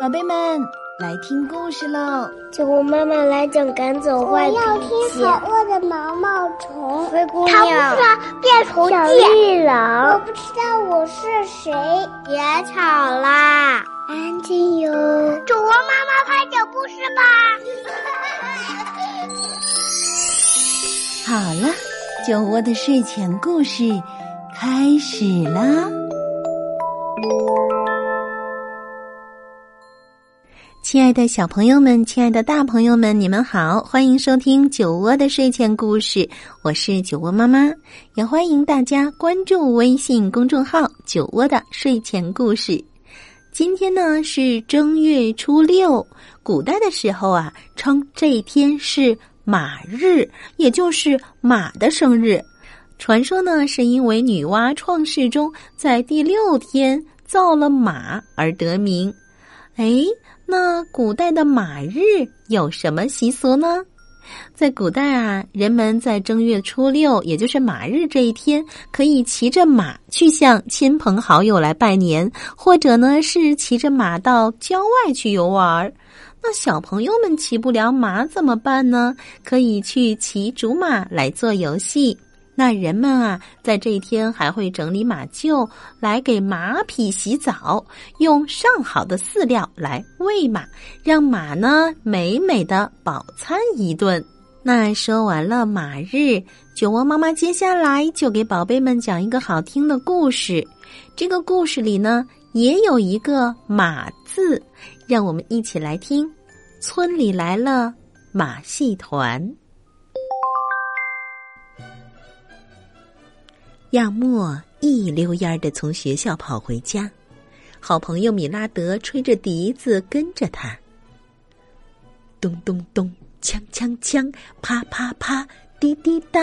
宝贝们，来听故事喽！酒窝妈妈来讲赶走坏脾气。我要听好饿的毛毛虫。灰姑他娘。不知道变虫小记。绿我。不知道我是谁。别吵啦，安静哟。酒窝妈妈快讲故事吧。好了，酒窝的睡前故事开始啦！亲爱的小朋友们，亲爱的大朋友们，你们好，欢迎收听酒窝的睡前故事，我是酒窝妈妈，也欢迎大家关注微信公众号“酒窝的睡前故事”。今天呢是正月初六，古代的时候啊，称这一天是马日，也就是马的生日。传说呢，是因为女娲创世中在第六天造了马而得名。哎，那古代的马日有什么习俗呢？在古代啊，人们在正月初六，也就是马日这一天，可以骑着马去向亲朋好友来拜年，或者呢是骑着马到郊外去游玩。那小朋友们骑不了马怎么办呢？可以去骑竹马来做游戏。那人们啊，在这一天还会整理马厩，来给马匹洗澡，用上好的饲料来喂马，让马呢美美的饱餐一顿。那说完了马日，酒窝妈妈接下来就给宝贝们讲一个好听的故事。这个故事里呢，也有一个“马”字，让我们一起来听。村里来了马戏团。亚莫一溜烟儿的从学校跑回家，好朋友米拉德吹着笛子跟着他。咚咚咚，锵锵锵，啪啪啪，滴滴答。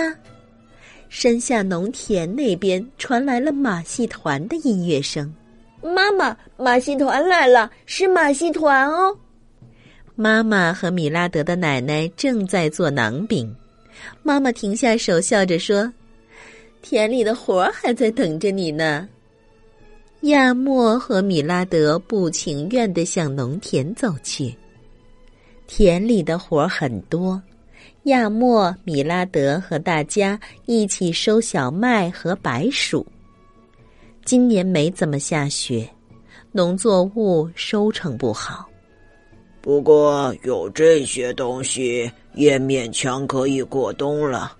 山下农田那边传来了马戏团的音乐声。妈妈，马戏团来了，是马戏团哦。妈妈和米拉德的奶奶正在做馕饼。妈妈停下手，笑着说：“田里的活儿还在等着你呢。”亚莫和米拉德不情愿的向农田走去。田里的活儿很多，亚莫、米拉德和大家一起收小麦和白薯。今年没怎么下雪，农作物收成不好。不过有这些东西，也勉强可以过冬了。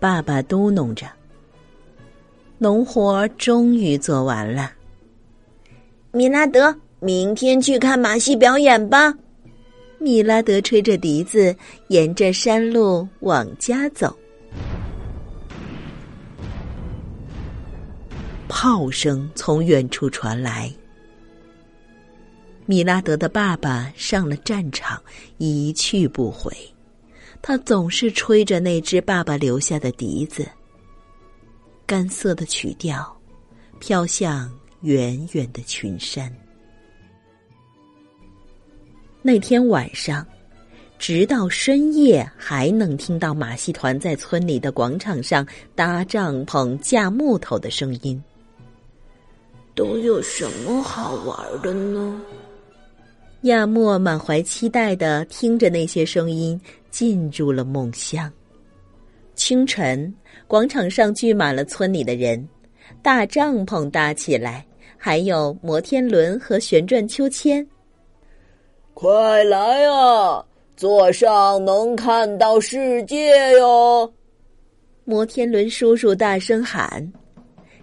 爸爸嘟哝着。农活终于做完了。米拉德，明天去看马戏表演吧。米拉德吹着笛子，沿着山路往家走。炮声从远处传来。米拉德的爸爸上了战场，一去不回。他总是吹着那只爸爸留下的笛子，干涩的曲调飘向远远的群山。那天晚上，直到深夜，还能听到马戏团在村里的广场上搭帐篷、架木头的声音。都有什么好玩的呢？亚莫满怀期待的听着那些声音，进入了梦乡。清晨，广场上聚满了村里的人，大帐篷搭起来，还有摩天轮和旋转秋千。快来啊，坐上能看到世界哟！摩天轮叔叔大声喊：“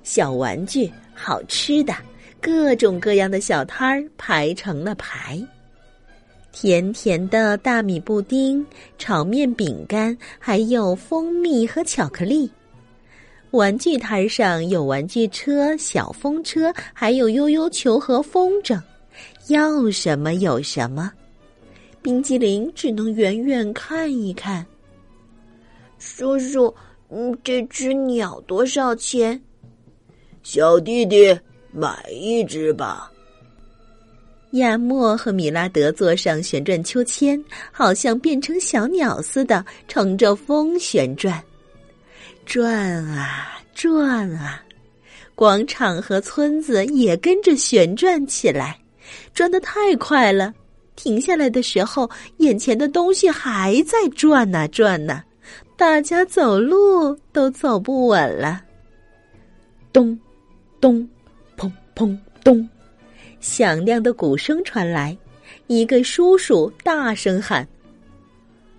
小玩具、好吃的，各种各样的小摊儿排成了排。甜甜的大米布丁、炒面、饼干，还有蜂蜜和巧克力。玩具摊上有玩具车、小风车，还有悠悠球和风筝。要什么有什么。冰激凌只能远远看一看。叔叔，嗯，这只鸟多少钱？小弟弟，买一只吧。亚莫和米拉德坐上旋转秋千，好像变成小鸟似的，乘着风旋转，转啊转啊，广场和村子也跟着旋转起来。转得太快了，停下来的时候，眼前的东西还在转呐转呐，大家走路都走不稳了。咚，咚，砰砰咚，响亮的鼓声传来，一个叔叔大声喊。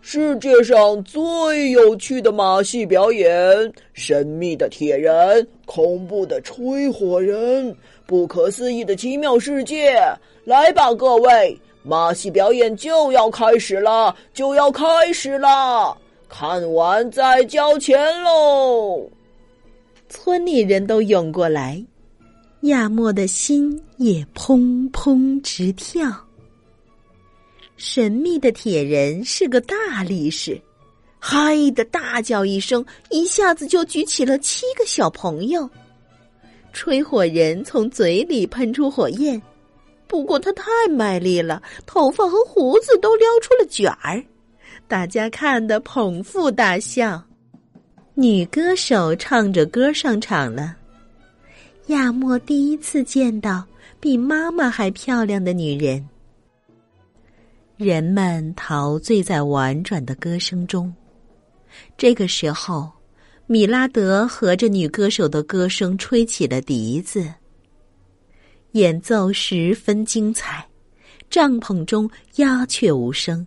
世界上最有趣的马戏表演，神秘的铁人，恐怖的吹火人，不可思议的奇妙世界！来吧，各位，马戏表演就要开始了，就要开始了！看完再交钱喽！村里人都涌过来，亚莫的心也砰砰直跳。神秘的铁人是个大力士，嗨的大叫一声，一下子就举起了七个小朋友。吹火人从嘴里喷出火焰，不过他太卖力了，头发和胡子都撩出了卷儿。大家看得捧腹大笑。女歌手唱着歌上场了。亚莫第一次见到比妈妈还漂亮的女人。人们陶醉在婉转的歌声中。这个时候，米拉德和着女歌手的歌声吹起了笛子，演奏十分精彩。帐篷中鸦雀无声。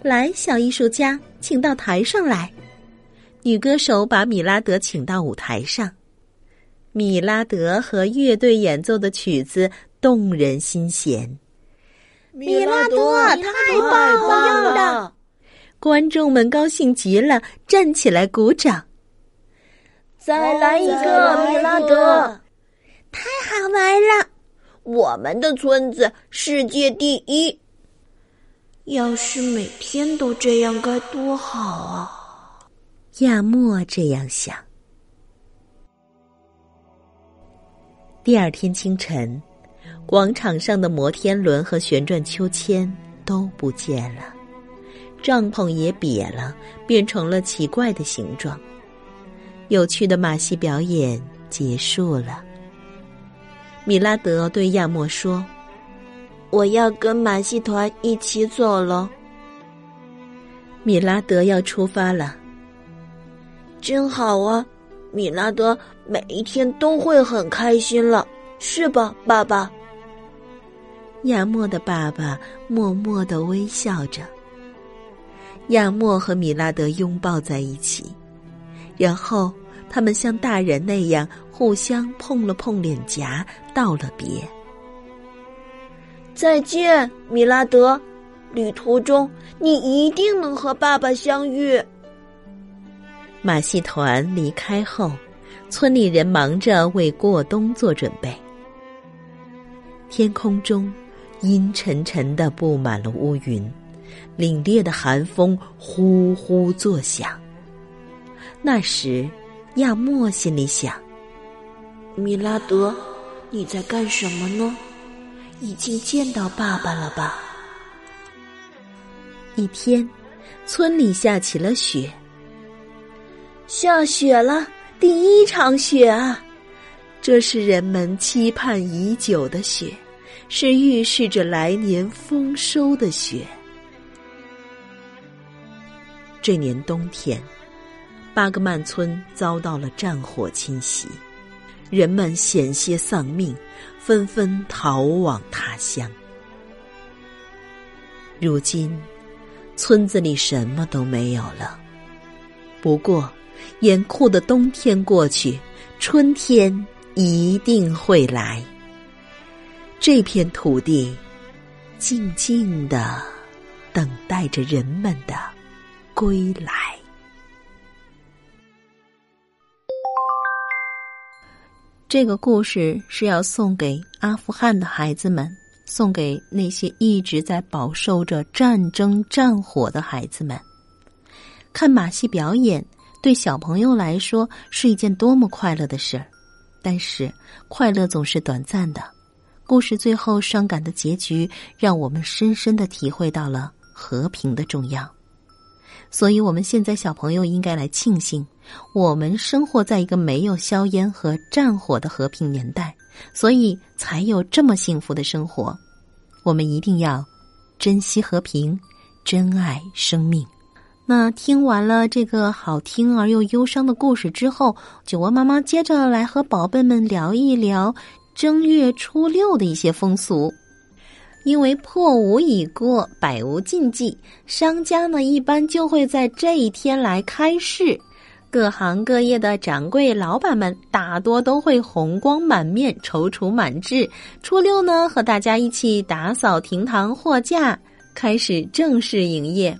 来，小艺术家，请到台上来。女歌手把米拉德请到舞台上。米拉德和乐队演奏的曲子动人心弦。米拉德太棒了！观众们高兴极了，站起来鼓掌。再来一个，米拉德！太好玩了！我们的村子世界第一。要是每天都这样该多好啊！亚莫这样想。第二天清晨。广场上的摩天轮和旋转秋千都不见了，帐篷也瘪了，变成了奇怪的形状。有趣的马戏表演结束了。米拉德对亚莫说：“我要跟马戏团一起走了。”米拉德要出发了，真好啊！米拉德每一天都会很开心了，是吧，爸爸？亚莫的爸爸默默的微笑着。亚莫和米拉德拥抱在一起，然后他们像大人那样互相碰了碰脸颊，道了别。再见，米拉德！旅途中你一定能和爸爸相遇。马戏团离开后，村里人忙着为过冬做准备。天空中。阴沉沉的布满了乌云，凛冽的寒风呼呼作响。那时，亚莫心里想：“米拉德，你在干什么呢？已经见到爸爸了吧？”一天，村里下起了雪。下雪了，第一场雪啊！这是人们期盼已久的雪。是预示着来年丰收的雪。这年冬天，巴格曼村遭到了战火侵袭，人们险些丧命，纷纷逃往他乡。如今，村子里什么都没有了。不过，严酷的冬天过去，春天一定会来。这片土地，静静的等待着人们的归来。这个故事是要送给阿富汗的孩子们，送给那些一直在饱受着战争战火的孩子们。看马戏表演，对小朋友来说是一件多么快乐的事儿，但是快乐总是短暂的。故事最后伤感的结局，让我们深深的体会到了和平的重要。所以，我们现在小朋友应该来庆幸，我们生活在一个没有硝烟和战火的和平年代，所以才有这么幸福的生活。我们一定要珍惜和平，珍爱生命。那听完了这个好听而又忧伤的故事之后，酒窝妈妈接着来和宝贝们聊一聊正月初六的一些风俗。因为破五已过，百无禁忌，商家呢一般就会在这一天来开市。各行各业的掌柜老板们大多都会红光满面、踌躇满志。初六呢，和大家一起打扫厅堂货架，开始正式营业。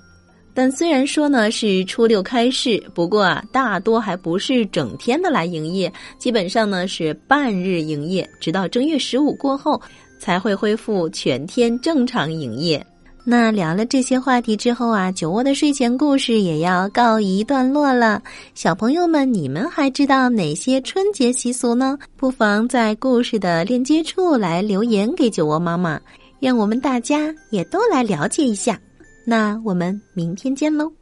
但虽然说呢是初六开市，不过啊，大多还不是整天的来营业，基本上呢是半日营业，直到正月十五过后才会恢复全天正常营业。那聊了这些话题之后啊，酒窝的睡前故事也要告一段落了。小朋友们，你们还知道哪些春节习俗呢？不妨在故事的链接处来留言给酒窝妈妈，让我们大家也都来了解一下。那我们明天见喽。